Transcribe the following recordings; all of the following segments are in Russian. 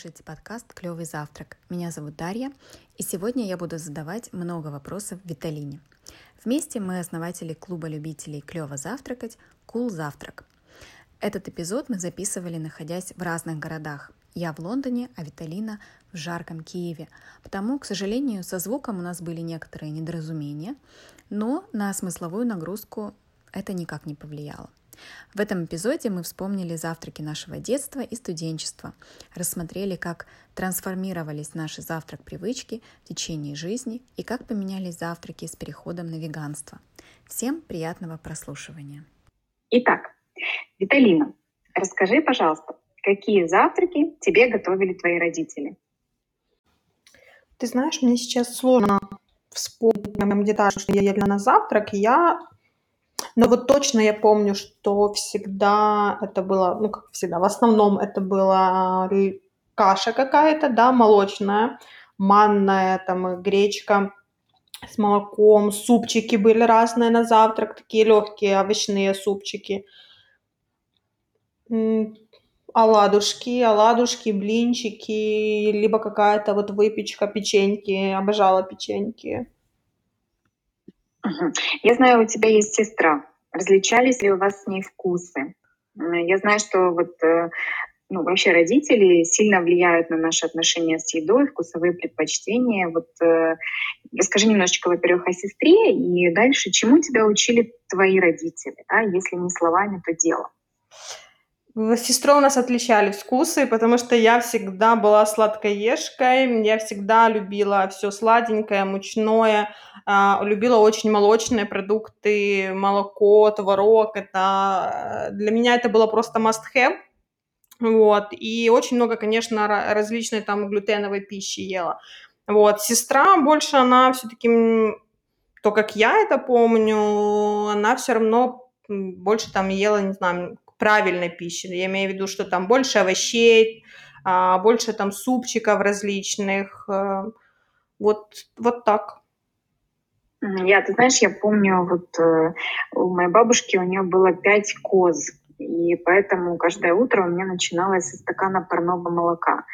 слушаете подкаст «Клевый завтрак». Меня зовут Дарья, и сегодня я буду задавать много вопросов Виталине. Вместе мы основатели клуба любителей клево завтракать «Кул Завтрак». Этот эпизод мы записывали, находясь в разных городах. Я в Лондоне, а Виталина в жарком Киеве. Потому, к сожалению, со звуком у нас были некоторые недоразумения, но на смысловую нагрузку это никак не повлияло. В этом эпизоде мы вспомнили завтраки нашего детства и студенчества, рассмотрели, как трансформировались наши завтрак-привычки в течение жизни и как поменялись завтраки с переходом на веганство. Всем приятного прослушивания. Итак, Виталина, расскажи, пожалуйста, какие завтраки тебе готовили твои родители? Ты знаешь, мне сейчас сложно вспомнить детали, что я ела на завтрак. Я но вот точно я помню, что всегда это было, ну, как всегда, в основном это была каша какая-то, да, молочная, манная, там, гречка с молоком, супчики были разные на завтрак, такие легкие овощные супчики, оладушки, оладушки, блинчики, либо какая-то вот выпечка, печеньки, обожала печеньки. Я знаю, у тебя есть сестра. Различались ли у вас с ней вкусы? Я знаю, что вот э, ну, вообще родители сильно влияют на наши отношения с едой, вкусовые предпочтения. Вот э, расскажи немножечко, во-первых, о сестре, и дальше, чему тебя учили твои родители, да, если не словами, то делом. Сестрой у нас отличались вкусы, потому что я всегда была сладкоежкой, я всегда любила все сладенькое, мучное, а, любила очень молочные продукты, молоко, творог. Это э, для меня это было просто must-have. Вот. И очень много, конечно, различной там глютеновой пищи ела. Вот. Сестра больше, она все-таки, то, как я это помню, она все равно больше там ела, не знаю, правильной пищи. Я имею в виду, что там больше овощей, а, больше там супчиков различных. Э, вот, вот так. Я, ты знаешь, я помню, вот э, у моей бабушки у нее было пять коз, и поэтому каждое утро у меня начиналось со стакана парного молока.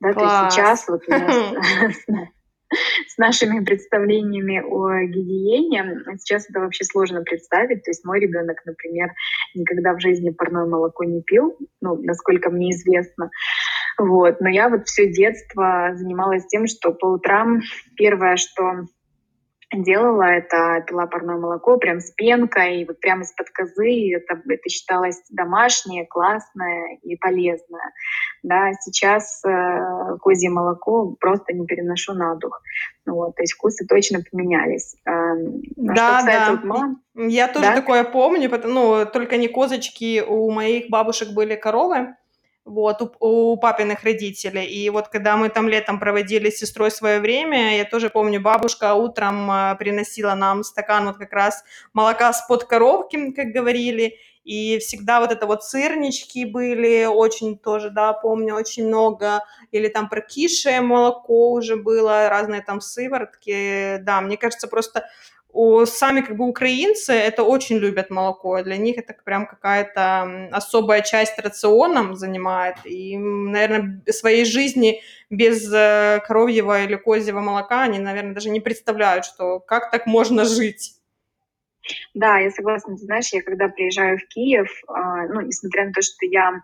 Да, Класс. то есть сейчас вот у нас с нашими представлениями о гигиене. Сейчас это вообще сложно представить. То есть мой ребенок, например, никогда в жизни парное молоко не пил, ну, насколько мне известно. Вот. Но я вот все детство занималась тем, что по утрам первое, что делала, это пила парное молоко прям с пенкой, вот прямо из-под козы. Это, это считалось домашнее, классное и полезное. Да, сейчас э, козье молоко просто не переношу на дух. Вот, то есть вкусы точно поменялись. Э, да, да. Вот мам, Я тоже да? такое помню, потому, ну, только не козочки, у моих бабушек были коровы, вот, у, у папиных родителей. И вот когда мы там летом проводили с сестрой свое время, я тоже помню, бабушка утром э, приносила нам стакан вот как раз молока с под коровки, как говорили, и всегда вот это вот сырнички были, очень тоже, да, помню, очень много, или там прокисшее молоко уже было, разные там сыворотки, да, мне кажется, просто у, сами как бы украинцы это очень любят молоко, для них это прям какая-то особая часть рациона занимает, и, наверное, своей жизни без э, коровьего или козьего молока они, наверное, даже не представляют, что как так можно жить. Да, я согласна. Ты знаешь, я когда приезжаю в Киев, а, ну, несмотря на то, что я,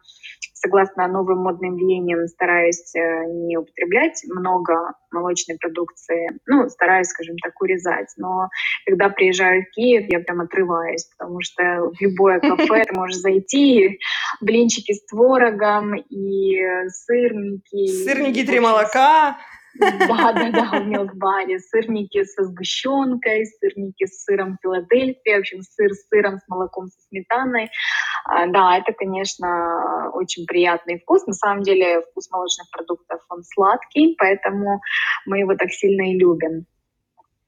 согласно новым модным веяниям, стараюсь э, не употреблять много молочной продукции, ну, стараюсь, скажем так, урезать, но когда приезжаю в Киев, я прям отрываюсь, потому что в любое кафе ты можешь зайти, блинчики с творогом и сырники. Сырники, три молока. Да, да, да, в мелкбаре. Сырники со сгущенкой, сырники с сыром Филадельфия, в общем, сыр с сыром, с молоком, со сметаной. А, да, это, конечно, очень приятный вкус. На самом деле вкус молочных продуктов, он сладкий, поэтому мы его так сильно и любим.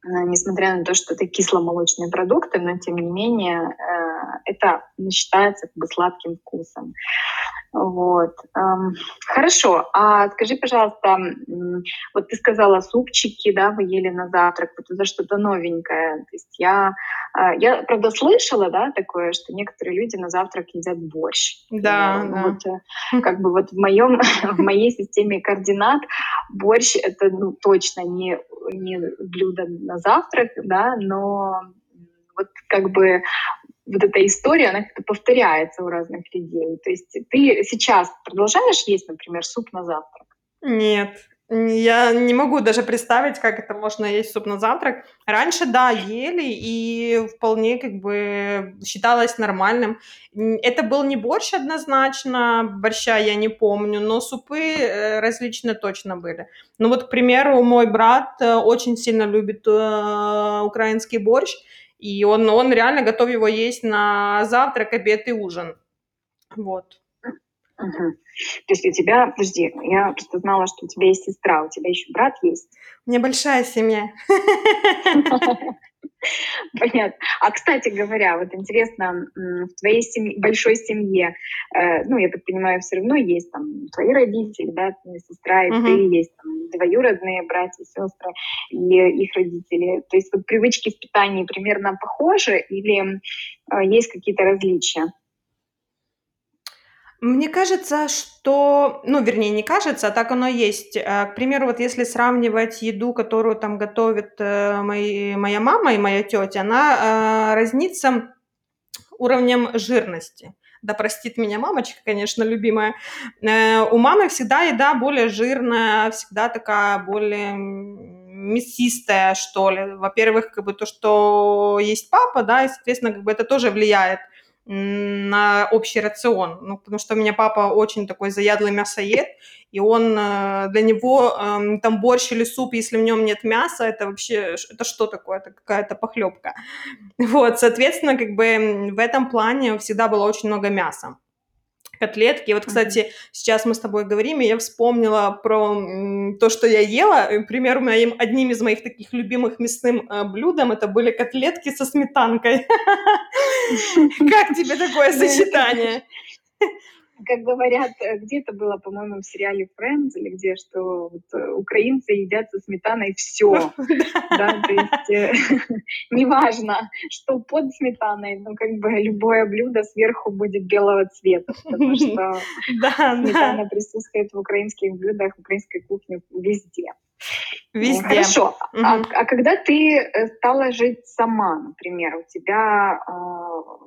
Э, несмотря на то, что это кисломолочные продукты, но тем не менее э, это считается как бы сладким вкусом. Вот. Хорошо. А скажи, пожалуйста, вот ты сказала супчики, да, вы ели на завтрак, вот за что-то новенькое. То есть я А, я, правда, слышала, да, такое, что некоторые люди на завтрак едят борщ. Да, ну, да. Вот, э, как бы вот в моем, в моей системе координат борщ это ну, точно не, не блюдо на завтрак, да, но вот как бы вот эта история, она как-то повторяется у разных людей. То есть ты сейчас продолжаешь есть, например, суп на завтрак? Нет, я не могу даже представить, как это можно есть суп на завтрак. Раньше, да, ели, и вполне как бы считалось нормальным. Это был не борщ однозначно, борща я не помню, но супы э, различные точно были. Ну вот, к примеру, мой брат э, очень сильно любит э, украинский борщ, и он, он реально готов его есть на завтрак, обед и ужин. Вот. Угу. То есть у тебя, подожди, я просто знала, что у тебя есть сестра, у тебя еще брат есть. У меня большая семья. Понятно. А, кстати говоря, вот интересно, в твоей семье, большой семье, э, ну, я так понимаю, все равно есть там твои родители, да, сестра и uh-huh. ты, есть там двоюродные братья, сестры и их родители. То есть вот привычки в питании примерно похожи или э, есть какие-то различия? Мне кажется, что, ну, вернее, не кажется, а так оно есть. Э, к примеру, вот если сравнивать еду, которую там готовит э, мои, моя мама и моя тетя, она э, разнится уровнем жирности. Да простит меня мамочка, конечно, любимая. У мамы всегда еда более жирная, всегда такая более мясистая, что ли. Во-первых, как бы то, что есть папа, да, и, соответственно, как бы это тоже влияет на общий рацион. Ну, потому что у меня папа очень такой заядлый мясоед, и он, э, для него эм, там борщ или суп, если в нем нет мяса, это вообще, это что такое? Это какая-то похлебка. Вот, соответственно, как бы в этом плане всегда было очень много мяса котлетки. Вот, кстати, сейчас мы с тобой говорим, и я вспомнила про то, что я ела. К примеру, моим, одним из моих таких любимых мясным э, блюдом это были котлетки со сметанкой. Как тебе такое сочетание? Как говорят, э, где-то было, по-моему, в сериале Friends или где, что вот, э, украинцы едят со сметаной все, да, то есть э, неважно, что под сметаной, но как бы любое блюдо сверху будет белого цвета, потому что сметана присутствует в украинских блюдах, в украинской кухне везде. Везде. Хорошо. Угу. А, а когда ты стала жить сама, например, у тебя э,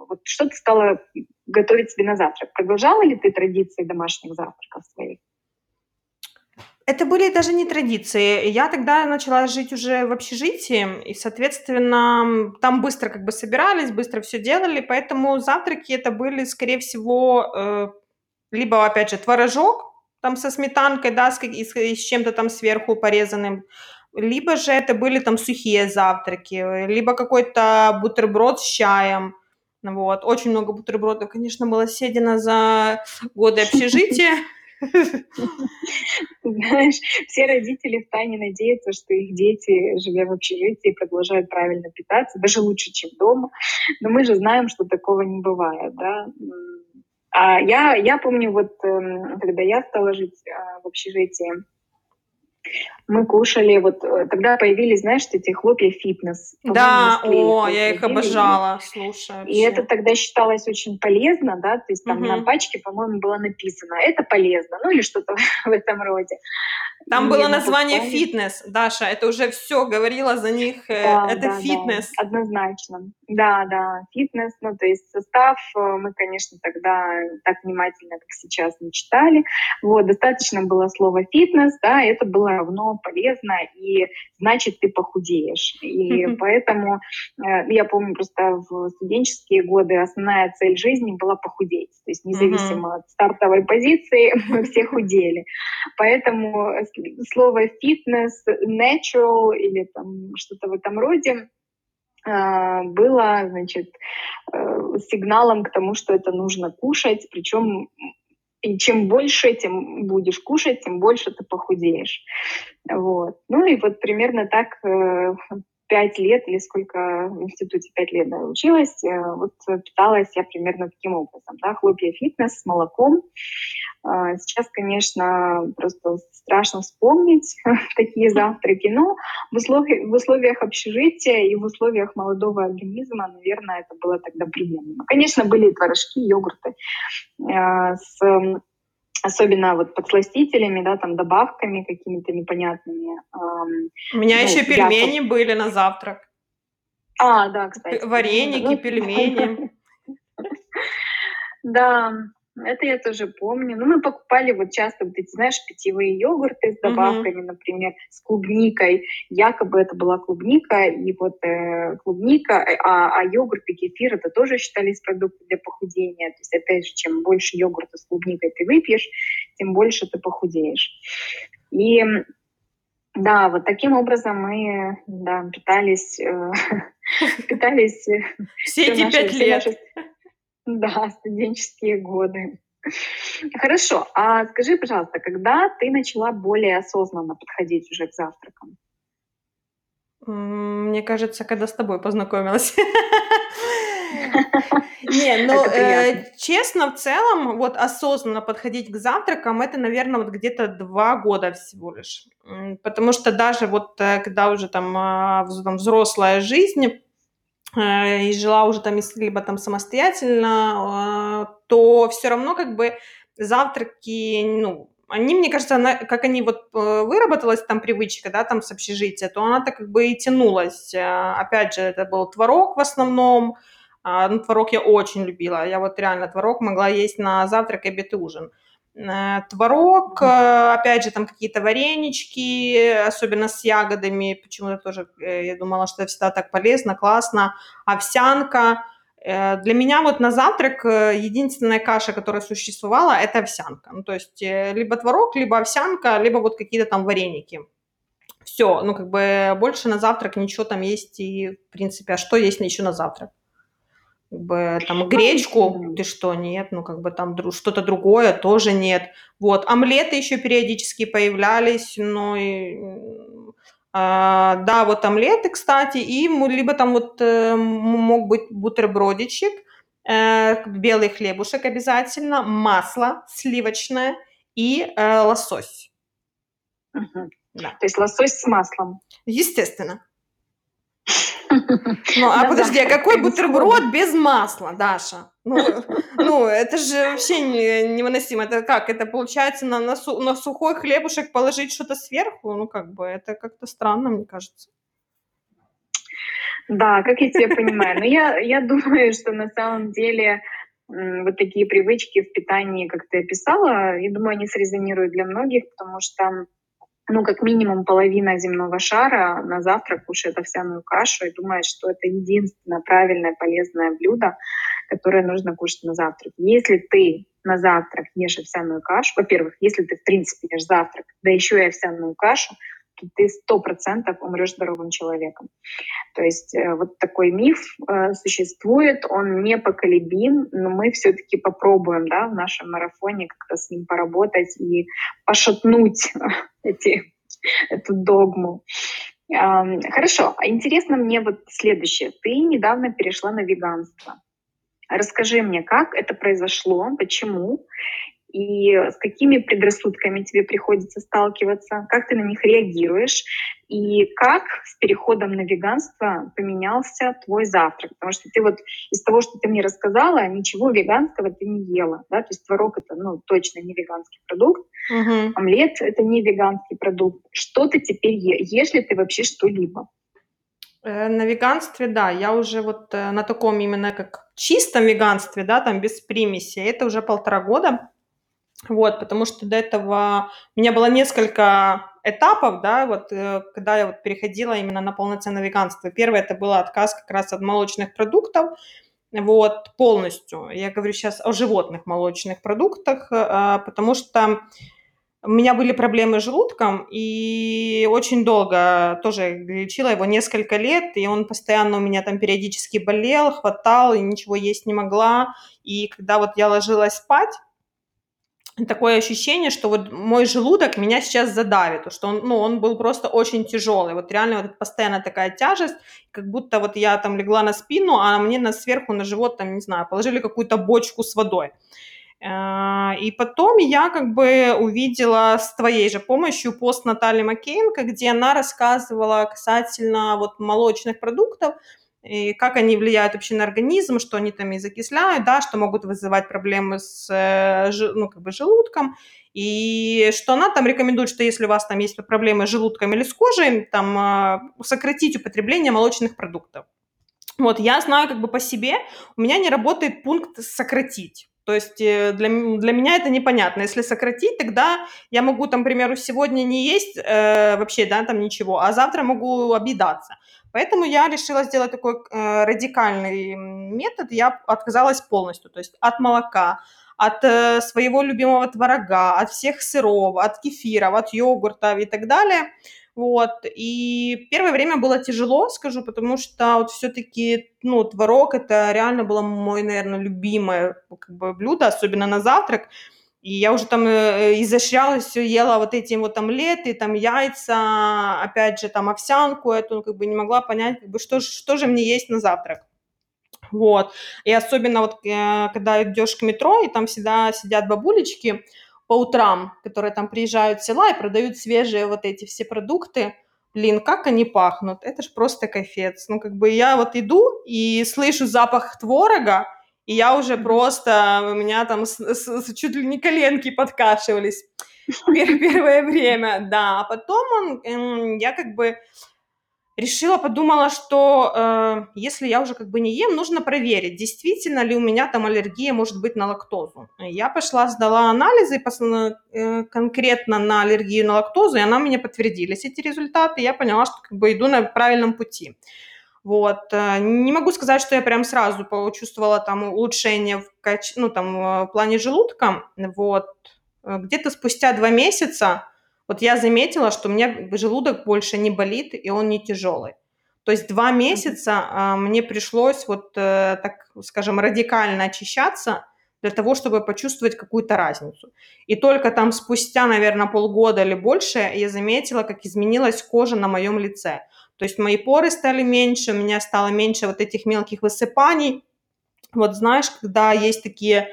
вот что ты стала готовить себе на завтрак? Продолжала ли ты традиции домашних завтраков своих? Это были даже не традиции. Я тогда начала жить уже в общежитии, и, соответственно, там быстро как бы собирались, быстро все делали, поэтому завтраки это были, скорее всего, э, либо, опять же, творожок там со сметанкой, да, с, с, с чем-то там сверху порезанным, либо же это были там сухие завтраки, либо какой-то бутерброд с чаем, вот. Очень много бутербродов, конечно, было съедено за годы общежития. Знаешь, все родители в тайне надеются, что их дети, живя в общежитии, продолжают правильно питаться, даже лучше, чем дома. Но мы же знаем, что такого не бывает, да. А я, я помню, вот эм, когда я стала жить а, в общежитии, мы кушали, вот э, тогда появились, знаешь, эти хлопья фитнес. Да, о, я их обожала, слушай. Вообще. И это тогда считалось очень полезно, да, то есть там угу. на пачке, по-моему, было написано, это полезно, ну или что-то в этом роде. Там было название фитнес, Даша, это уже все говорила за них, э, да, это да, фитнес. Да, однозначно. Да, да, фитнес, ну то есть состав э, мы, конечно, тогда так внимательно, как сейчас, не читали. Вот, достаточно было слова фитнес, да, это было равно полезно, и значит, ты похудеешь. И поэтому э, я помню просто в студенческие годы основная цель жизни была похудеть. То есть независимо от стартовой позиции мы все худели. Поэтому слово фитнес, natural или там что-то в этом роде э, было, значит, э, сигналом к тому, что это нужно кушать, причем и чем больше, тем будешь кушать, тем больше ты похудеешь. Вот. Ну и вот примерно так э, пять лет или сколько в институте пять лет да, училась, э, вот питалась я примерно таким образом, да, хлопья фитнес с молоком. А, сейчас, конечно, просто страшно вспомнить такие завтраки, но в условиях, в условиях общежития и в условиях молодого организма, наверное, это было тогда приемлемо. Конечно, были творожки, йогурты э, с особенно вот подсластителями, да, там добавками какими-то непонятными. Эм, У меня ну, еще пельмени я... были на завтрак. А, да, кстати. Вареники, ну, пельмени. Да, это я тоже помню. Ну, мы покупали вот часто вот эти, знаешь, питьевые йогурты с добавками, mm-hmm. например, с клубникой. Якобы это была клубника, и вот э, клубника, э, а, а йогурт и кефир это тоже считались продуктом для похудения. То есть, опять же, чем больше йогурта с клубникой ты выпьешь, тем больше ты похудеешь. И да, вот таким образом мы да, питались, э, питались все эти пять лет. Да, студенческие годы. Хорошо, а скажи, пожалуйста, когда ты начала более осознанно подходить уже к завтракам? Мне кажется, когда с тобой познакомилась. Не, ну, э, честно, в целом, вот осознанно подходить к завтракам, это, наверное, вот где-то два года всего лишь. Потому что даже вот э, когда уже там, а, там взрослая жизнь, и жила уже там либо там самостоятельно, а, то все равно как бы завтраки, ну, они, мне кажется, она, как они вот э, выработалась там привычка, да, там с общежития, то она так как бы и тянулась. Э, опять же, это был творог в основном, а, ну, творог я очень любила, я вот реально творог могла есть на завтрак, обед и ужин. Э, творог, э, опять же, там какие-то варенички, особенно с ягодами, почему-то тоже, э, я думала, что это всегда так полезно, классно, овсянка. Для меня вот на завтрак единственная каша, которая существовала, это овсянка. Ну, то есть либо творог, либо овсянка, либо вот какие-то там вареники. Все, ну, как бы больше на завтрак ничего там есть и, в принципе, а что есть еще на завтрак? Как бы там ну, гречку, ты что, нет, ну как бы там что-то другое тоже нет. Вот, омлеты еще периодически появлялись, но и, а, да, вот омлеты, кстати, и либо там вот э, мог быть бутербродичек, э, белый хлебушек обязательно, масло сливочное и э, лосось. Угу. Да. То есть лосось с маслом. Естественно. Ну, а подожди, а какой бутерброд без масла, Даша? Ну, ну это же вообще не, невыносимо. Это как? Это получается на, на, су, на сухой хлебушек положить что-то сверху? Ну, как бы, это как-то странно, мне кажется. Да, как я тебя понимаю. Но я, я думаю, что на самом деле вот такие привычки в питании, как ты описала, я думаю, они срезонируют для многих, потому что ну, как минимум половина земного шара на завтрак кушает овсяную кашу и думает, что это единственное правильное полезное блюдо, которое нужно кушать на завтрак. Если ты на завтрак ешь овсяную кашу, во-первых, если ты в принципе ешь завтрак, да еще и овсяную кашу, ты сто процентов умрешь здоровым человеком. То есть э, вот такой миф э, существует, он непоколебим, но мы все-таки попробуем да, в нашем марафоне как-то с ним поработать и пошатнуть эти, эту догму. Хорошо, а интересно мне вот следующее. Ты недавно перешла на веганство. Расскажи мне, как это произошло, почему, и с какими предрассудками тебе приходится сталкиваться, как ты на них реагируешь, и как с переходом на веганство поменялся твой завтрак. Потому что ты вот из того, что ты мне рассказала, ничего веганского ты не ела. Да? То есть творог — это ну, точно не веганский продукт, угу. омлет — это не веганский продукт. Что ты теперь ешь? Ешь ли ты вообще что-либо? Э, на веганстве, да, я уже вот э, на таком именно как чистом веганстве, да, там без примеси, это уже полтора года. Вот, потому что до этого у меня было несколько этапов, да, вот э, когда я вот переходила именно на полноценное веганство. Первое это был отказ как раз от молочных продуктов, вот, полностью. Я говорю сейчас о животных молочных продуктах, а, потому что у меня были проблемы с желудком, и очень долго тоже лечила его несколько лет, и он постоянно у меня там периодически болел, хватал, и ничего есть не могла. И когда вот я ложилась спать, такое ощущение, что вот мой желудок меня сейчас задавит, что он, ну, он был просто очень тяжелый, вот реально вот постоянно такая тяжесть, как будто вот я там легла на спину, а мне на сверху на живот там, не знаю, положили какую-то бочку с водой. А, и потом я как бы увидела с твоей же помощью пост Натальи Маккейнко, где она рассказывала касательно вот молочных продуктов, и как они влияют вообще на организм, что они там и закисляют, да, что могут вызывать проблемы с э, ну, как бы желудком, и что она там рекомендует, что если у вас там есть проблемы с желудком или с кожей, там а, сократить употребление молочных продуктов. Вот, я знаю как бы по себе, у меня не работает пункт «сократить». То есть э, для, для меня это непонятно. Если сократить, тогда я могу, там, к примеру, сегодня не есть э, вообще, да, там ничего, а завтра могу объедаться. Поэтому я решила сделать такой э, радикальный метод. Я отказалась полностью, то есть от молока, от э, своего любимого творога, от всех сыров, от кефиров, от йогурта и так далее. Вот, и первое время было тяжело, скажу, потому что вот все-таки, ну, творог это реально было мой, наверное, любимое как бы блюдо, особенно на завтрак. И я уже там э, изощрялась, все ела вот эти вот омлеты, там яйца, опять же, там овсянку эту, как бы не могла понять, как бы, что, что же мне есть на завтрак. Вот. И особенно вот, э, когда идешь к метро, и там всегда сидят бабулечки по утрам, которые там приезжают в села и продают свежие вот эти все продукты, блин, как они пахнут, это ж просто кайфец. Ну, как бы я вот иду и слышу запах творога, и я уже просто, у меня там с, с, чуть ли не коленки подкашивались первое время, да. А потом он, я как бы решила, подумала, что э, если я уже как бы не ем, нужно проверить, действительно ли у меня там аллергия может быть на лактозу. Я пошла, сдала анализы э, конкретно на аллергию на лактозу, и она мне подтвердились эти результаты, я поняла, что как бы иду на правильном пути. Вот. Э, не могу сказать, что я прям сразу почувствовала там улучшение в, кач... ну, там, э, в плане желудка. Вот. Э, где-то спустя два месяца вот я заметила, что у меня желудок больше не болит, и он не тяжелый. То есть два месяца а, мне пришлось вот, так скажем, радикально очищаться для того, чтобы почувствовать какую-то разницу. И только там спустя, наверное, полгода или больше я заметила, как изменилась кожа на моем лице. То есть мои поры стали меньше, у меня стало меньше вот этих мелких высыпаний. Вот знаешь, когда есть такие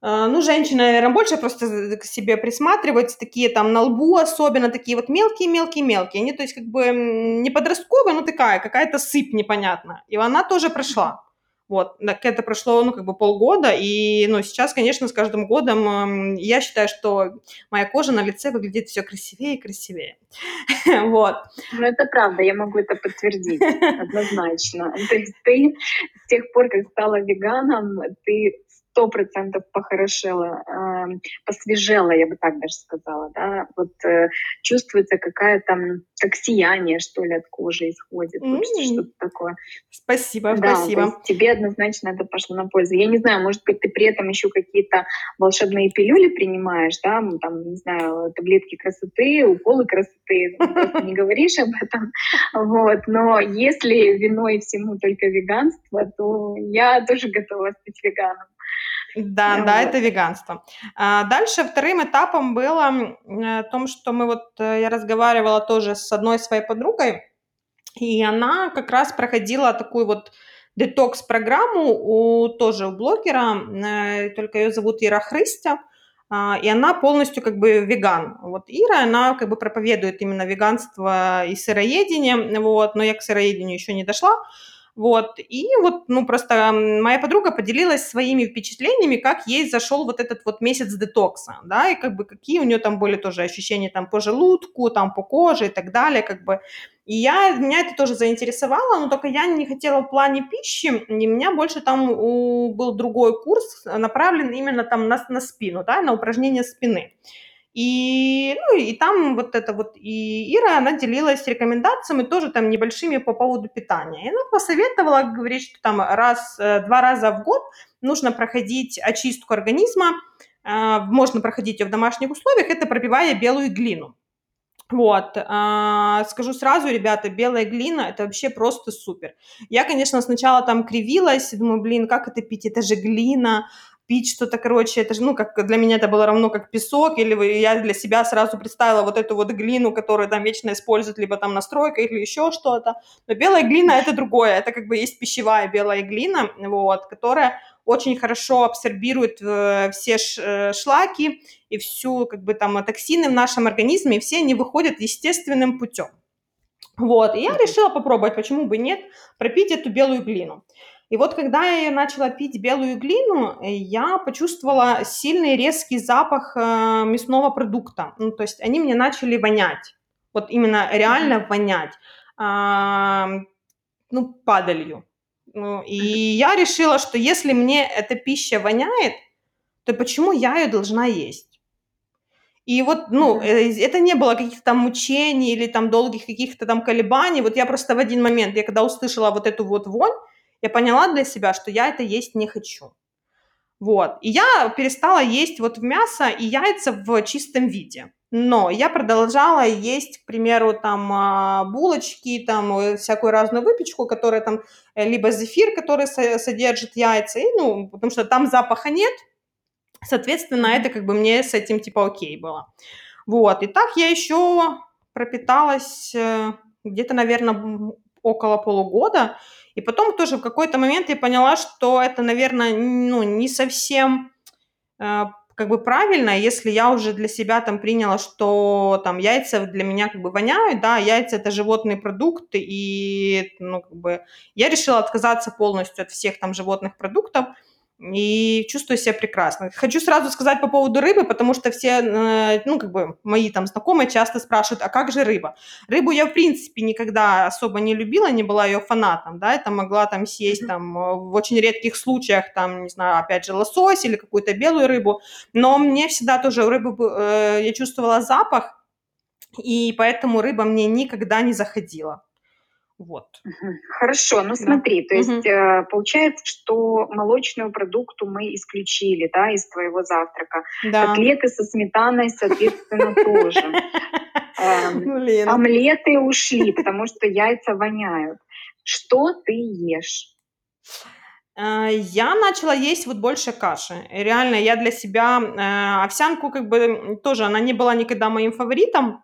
э, ну, женщины, наверное, больше просто к себе присматриваются, такие там на лбу особенно, такие вот мелкие-мелкие-мелкие. Они, то есть, как бы не подростковые, но такая, какая-то сыпь непонятная. И она тоже прошла. Вот, так это прошло, ну, как бы полгода, и, ну, сейчас, конечно, с каждым годом я считаю, что моя кожа на лице выглядит все красивее и красивее. Вот. Ну, это правда, я могу это подтвердить, однозначно. То есть ты с тех пор, как стала веганом, ты сто процентов похорошела, э, посвежела, я бы так даже сказала, да, вот э, чувствуется какая-то, как сияние, что ли, от кожи исходит, mm-hmm. вот что-то такое. Спасибо, да, спасибо. тебе однозначно это пошло на пользу. Я не знаю, может быть, ты при этом еще какие-то волшебные пилюли принимаешь, да, там, не знаю, таблетки красоты, уколы красоты, просто не говоришь об этом, вот, но если виной всему только веганство, то я тоже готова стать веганом. Да, ну, да, это веганство. А дальше вторым этапом было о том, что мы вот, э, я разговаривала тоже с одной своей подругой, и она как раз проходила такую вот детокс-программу у тоже у блогера, э, только ее зовут Ира Хрыстя, а, и она полностью как бы веган. Вот Ира, она как бы проповедует именно веганство и сыроедение, вот, но я к сыроедению еще не дошла, вот. И вот, ну, просто моя подруга поделилась своими впечатлениями, как ей зашел вот этот вот месяц детокса, да, и как бы какие у нее там были тоже ощущения там по желудку, там по коже и так далее, как бы. И я, меня это тоже заинтересовало, но только я не хотела в плане пищи, и у меня больше там у, был другой курс, направлен именно там на, на спину, да, на упражнение спины. И, ну, и там вот это вот, и Ира, она делилась рекомендациями тоже там небольшими по поводу питания. И она посоветовала, говорит, что там раз, э, два раза в год нужно проходить очистку организма, э, можно проходить ее в домашних условиях, это пробивая белую глину. Вот, а, скажу сразу, ребята, белая глина – это вообще просто супер. Я, конечно, сначала там кривилась, думаю, блин, как это пить, это же глина, пить что-то, короче, это же, ну, как для меня это было равно как песок, или я для себя сразу представила вот эту вот глину, которую там вечно используют, либо там настройка, или еще что-то. Но белая глина – это другое, это как бы есть пищевая белая глина, вот, которая очень хорошо абсорбирует э, все э, шлаки и всю, как бы там, токсины в нашем организме, и все они выходят естественным путем. Вот, и я решила попробовать, почему бы нет, пропить эту белую глину. И вот когда я начала пить белую глину, э, я почувствовала сильный резкий запах э, мясного продукта. Ну, то есть они мне начали вонять. Вот именно реально вонять. Э, ну, падалью. Ну, и я решила, что если мне эта пища воняет, то почему я ее должна есть? И вот, ну, э, это не было каких-то там мучений или там долгих каких-то там колебаний. Вот я просто в один момент, я когда услышала вот эту вот вонь, я поняла для себя, что я это есть не хочу. Вот. И я перестала есть вот мясо и яйца в чистом виде. Но я продолжала есть, к примеру, там а, булочки, там э, всякую разную выпечку, которая там, э, либо зефир, который содержит яйца, и, ну, потому что там запаха нет, соответственно, это как бы мне с этим типа окей было. Вот, и так я еще пропиталась э, где-то, наверное, около полугода, и потом тоже в какой-то момент я поняла, что это, наверное, ну, не совсем э, как бы правильно, если я уже для себя там приняла, что там яйца для меня как бы воняют, да, яйца это животные продукты, и, ну, как бы я решила отказаться полностью от всех там животных продуктов, и чувствую себя прекрасно. Хочу сразу сказать по поводу рыбы, потому что все, э, ну, как бы, мои там знакомые часто спрашивают, а как же рыба? Рыбу я, в принципе, никогда особо не любила, не была ее фанатом, да, это могла там съесть там в очень редких случаях, там, не знаю, опять же, лосось или какую-то белую рыбу, но мне всегда тоже рыбу, э, я чувствовала запах, и поэтому рыба мне никогда не заходила. Вот. Хорошо, ну смотри, да. то есть угу. получается, что молочную продукту мы исключили, да, из твоего завтрака. Да. Котлеты со сметаной, соответственно, тоже. Эм, омлеты ушли, потому что яйца воняют. Что ты ешь? Э, я начала есть вот больше каши. Реально, я для себя э, овсянку как бы тоже, она не была никогда моим фаворитом,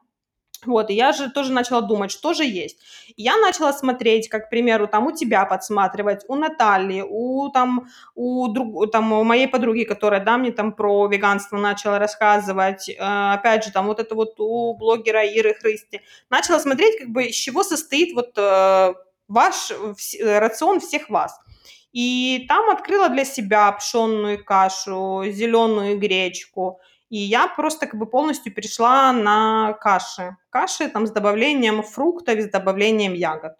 вот, и я же тоже начала думать, что же есть. Я начала смотреть, как, к примеру, там у тебя подсматривать, у Натальи, у, там, у, друг, там, у моей подруги, которая, да, мне там про веганство начала рассказывать, э, опять же, там вот это вот у блогера Иры Хрысти. Начала смотреть, как бы, из чего состоит вот э, ваш в, рацион всех вас. И там открыла для себя пшенную кашу, зеленую гречку – и я просто как бы полностью перешла на каши. Каши там с добавлением фруктов, с добавлением ягод.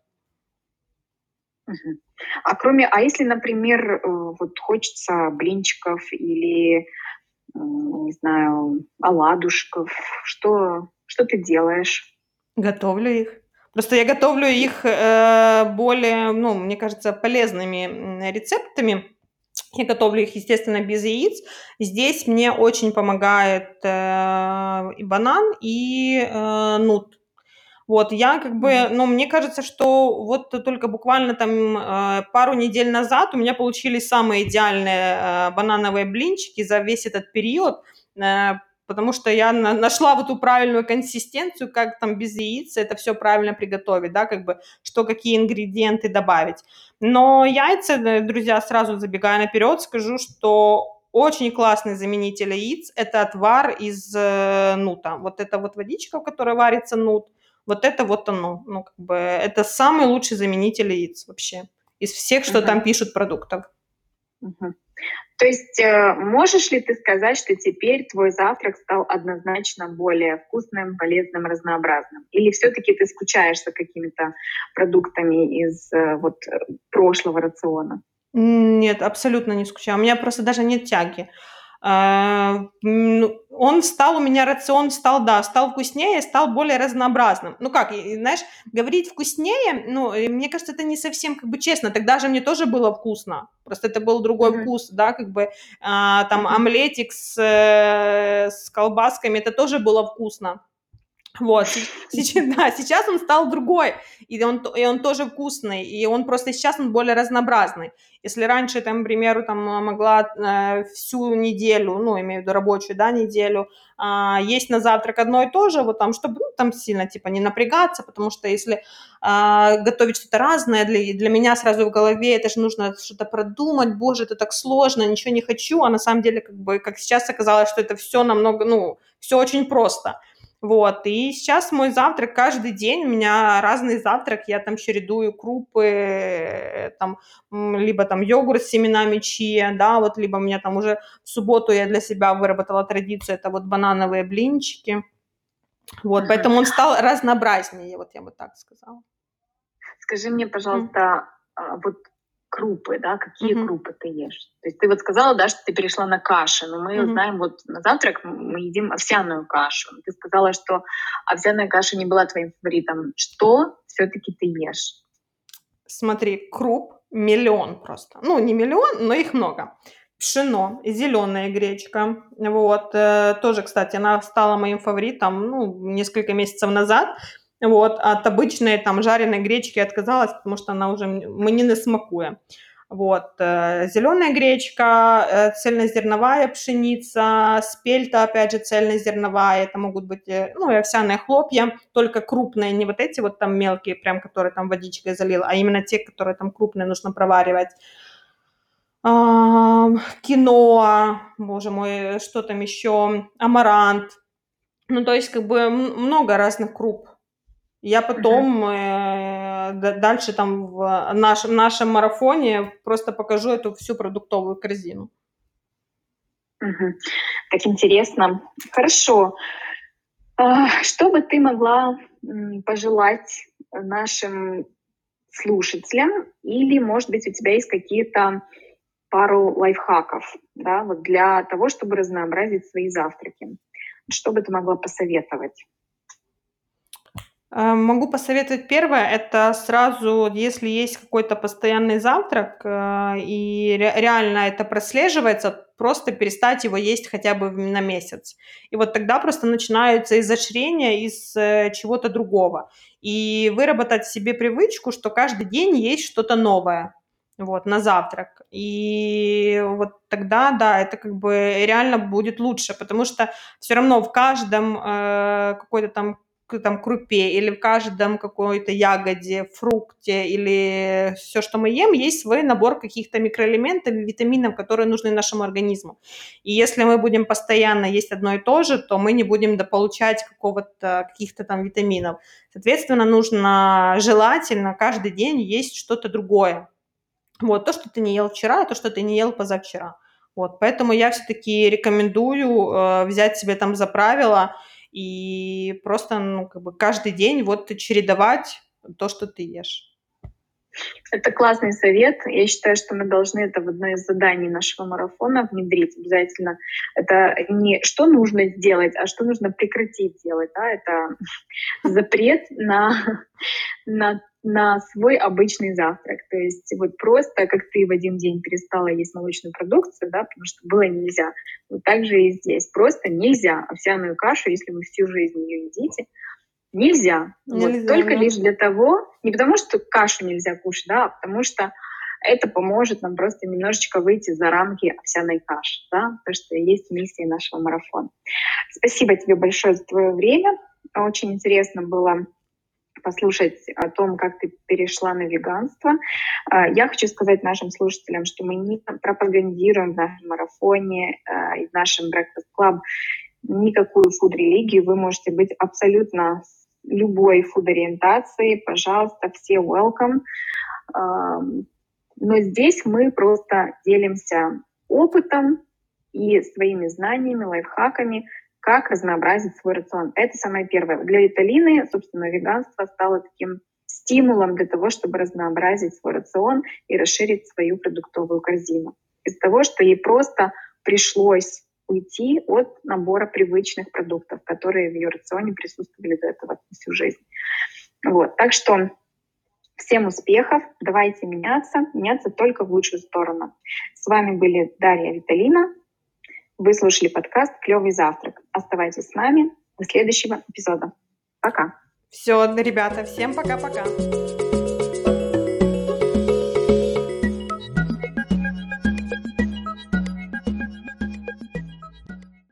А кроме, а если, например, э, вот хочется блинчиков или, не знаю, оладушков, что, что ты делаешь? Готовлю их. Просто я готовлю их э, более, ну, мне кажется, полезными рецептами. Я готовлю их, естественно, без яиц. Здесь мне очень помогает э, и банан, и э, нут. Вот, я как бы, ну, мне кажется, что вот только буквально там э, пару недель назад у меня получились самые идеальные э, банановые блинчики за весь этот период. Э, потому что я на, нашла вот эту правильную консистенцию, как там без яиц это все правильно приготовить, да, как бы, что какие ингредиенты добавить. Но яйца, друзья, сразу забегая наперед, скажу, что очень классный заменитель яиц – это отвар из э, нута. Вот это вот водичка, в которой варится нут, вот это вот оно. Ну, как бы, это самый лучший заменитель яиц вообще из всех, что uh-huh. там пишут продуктов. Uh-huh. То есть э, можешь ли ты сказать, что теперь твой завтрак стал однозначно более вкусным, полезным, разнообразным? Или все-таки ты скучаешь за какими-то продуктами из э, вот прошлого рациона? Нет, абсолютно не скучаю. У меня просто даже нет тяги. А, ну, он стал у меня рацион стал, да, стал вкуснее, стал более разнообразным. Ну как, знаешь, говорить вкуснее, ну, мне кажется, это не совсем как бы честно. Тогда же мне тоже было вкусно, просто это был другой mm-hmm. вкус, да, как бы а, там mm-hmm. омлетик с, э, с колбасками, это тоже было вкусно. Вот, сейчас, да, сейчас он стал другой, и он, и он тоже вкусный, и он просто сейчас он более разнообразный. Если раньше, там, к примеру, там могла э, всю неделю, ну, имею в виду рабочую, да, неделю, э, есть на завтрак одно и то же, вот там, чтобы, ну, там сильно, типа, не напрягаться, потому что если э, готовить что-то разное, для, для меня сразу в голове это же нужно что-то продумать, боже, это так сложно, ничего не хочу, а на самом деле, как бы, как сейчас оказалось, что это все намного, ну, все очень просто. Вот, и сейчас мой завтрак каждый день, у меня разный завтрак, я там чередую крупы, э, там, либо там йогурт с семенами чия, да, вот, либо у меня там уже в субботу я для себя выработала традицию, это вот банановые блинчики, вот, поэтому он стал разнообразнее, вот я бы так сказала. Скажи мне, пожалуйста, mm. вот крупы, да, какие mm-hmm. крупы ты ешь. То есть ты вот сказала, да, что ты перешла на каши, но мы mm-hmm. знаем, вот на завтрак мы едим овсяную кашу. Ты сказала, что овсяная каша не была твоим фаворитом. Что все-таки ты ешь? Смотри, круп миллион просто. Ну, не миллион, но их много. Пшено, зеленая гречка. Вот, э, тоже, кстати, она стала моим фаворитом, ну, несколько месяцев назад. Вот, от обычной там жареной гречки отказалась, потому что она уже мне не смакует. Вот, э, зеленая гречка, э, цельнозерновая пшеница, спельта, опять же, цельнозерновая, это могут быть, э, ну, и овсяные хлопья, только крупные, не вот эти вот там мелкие, прям, которые там водичкой залил, а именно те, которые там крупные нужно проваривать. Киноа, боже мой, что там еще, амарант. Ну, то есть, как бы много разных круп. Я потом э, дальше там в нашем, нашем марафоне просто покажу эту всю продуктовую корзину. Как интересно. Хорошо. А, что бы ты могла пожелать нашим слушателям? Или, может быть, у тебя есть какие-то пару лайфхаков да, вот для того, чтобы разнообразить свои завтраки? Что бы ты могла посоветовать? Э, могу посоветовать первое, это сразу, если есть какой-то постоянный завтрак, э, и реально это прослеживается, просто перестать его есть хотя бы на месяц. И вот тогда просто начинаются изощрения из э, чего-то другого. И выработать себе привычку, что каждый день есть что-то новое вот, на завтрак. И вот тогда, да, это как бы реально будет лучше, потому что все равно в каждом э, какой-то там там крупе или в каждом какой-то ягоде, фрукте или все, что мы ем, есть свой набор каких-то микроэлементов витаминов, которые нужны нашему организму. И если мы будем постоянно есть одно и то же, то мы не будем дополучать какого-то, каких-то там витаминов. Соответственно, нужно желательно каждый день есть что-то другое. Вот, то, что ты не ел вчера, то, что ты не ел позавчера. Вот, поэтому я все-таки рекомендую э, взять себе там за правило – и просто, ну, как бы каждый день вот чередовать то, что ты ешь. Это классный совет. Я считаю, что мы должны это в одно из заданий нашего марафона внедрить обязательно. Это не что нужно сделать, а что нужно прекратить делать. Да? Это запрет на, на на свой обычный завтрак. То есть вот просто, как ты в один день перестала есть молочную продукцию, да, потому что было нельзя. Вот так же и здесь. Просто нельзя овсяную кашу, если вы всю жизнь ее едите, нельзя. нельзя вот, только да. лишь для того, не потому что кашу нельзя кушать, да, а потому что это поможет нам просто немножечко выйти за рамки овсяной каши, да, то, что есть миссия нашего марафона. Спасибо тебе большое за твое время. Очень интересно было послушать о том, как ты перешла на веганство. А, я хочу сказать нашим слушателям, что мы не пропагандируем в нашем марафоне а, и в нашем Breakfast Club никакую фуд-религию. Вы можете быть абсолютно любой фуд-ориентации. Пожалуйста, все welcome. Но здесь мы просто делимся опытом и своими знаниями, лайфхаками, как разнообразить свой рацион. Это самое первое. Для Виталины, собственно, веганство стало таким стимулом для того, чтобы разнообразить свой рацион и расширить свою продуктовую корзину. Из того, что ей просто пришлось уйти от набора привычных продуктов, которые в ее рационе присутствовали до этого всю жизнь. Вот. Так что всем успехов, давайте меняться, меняться только в лучшую сторону. С вами были Дарья Виталина, вы слушали подкаст «Клевый завтрак». Оставайтесь с нами. До следующего эпизода. Пока. Все, ребята, всем пока-пока.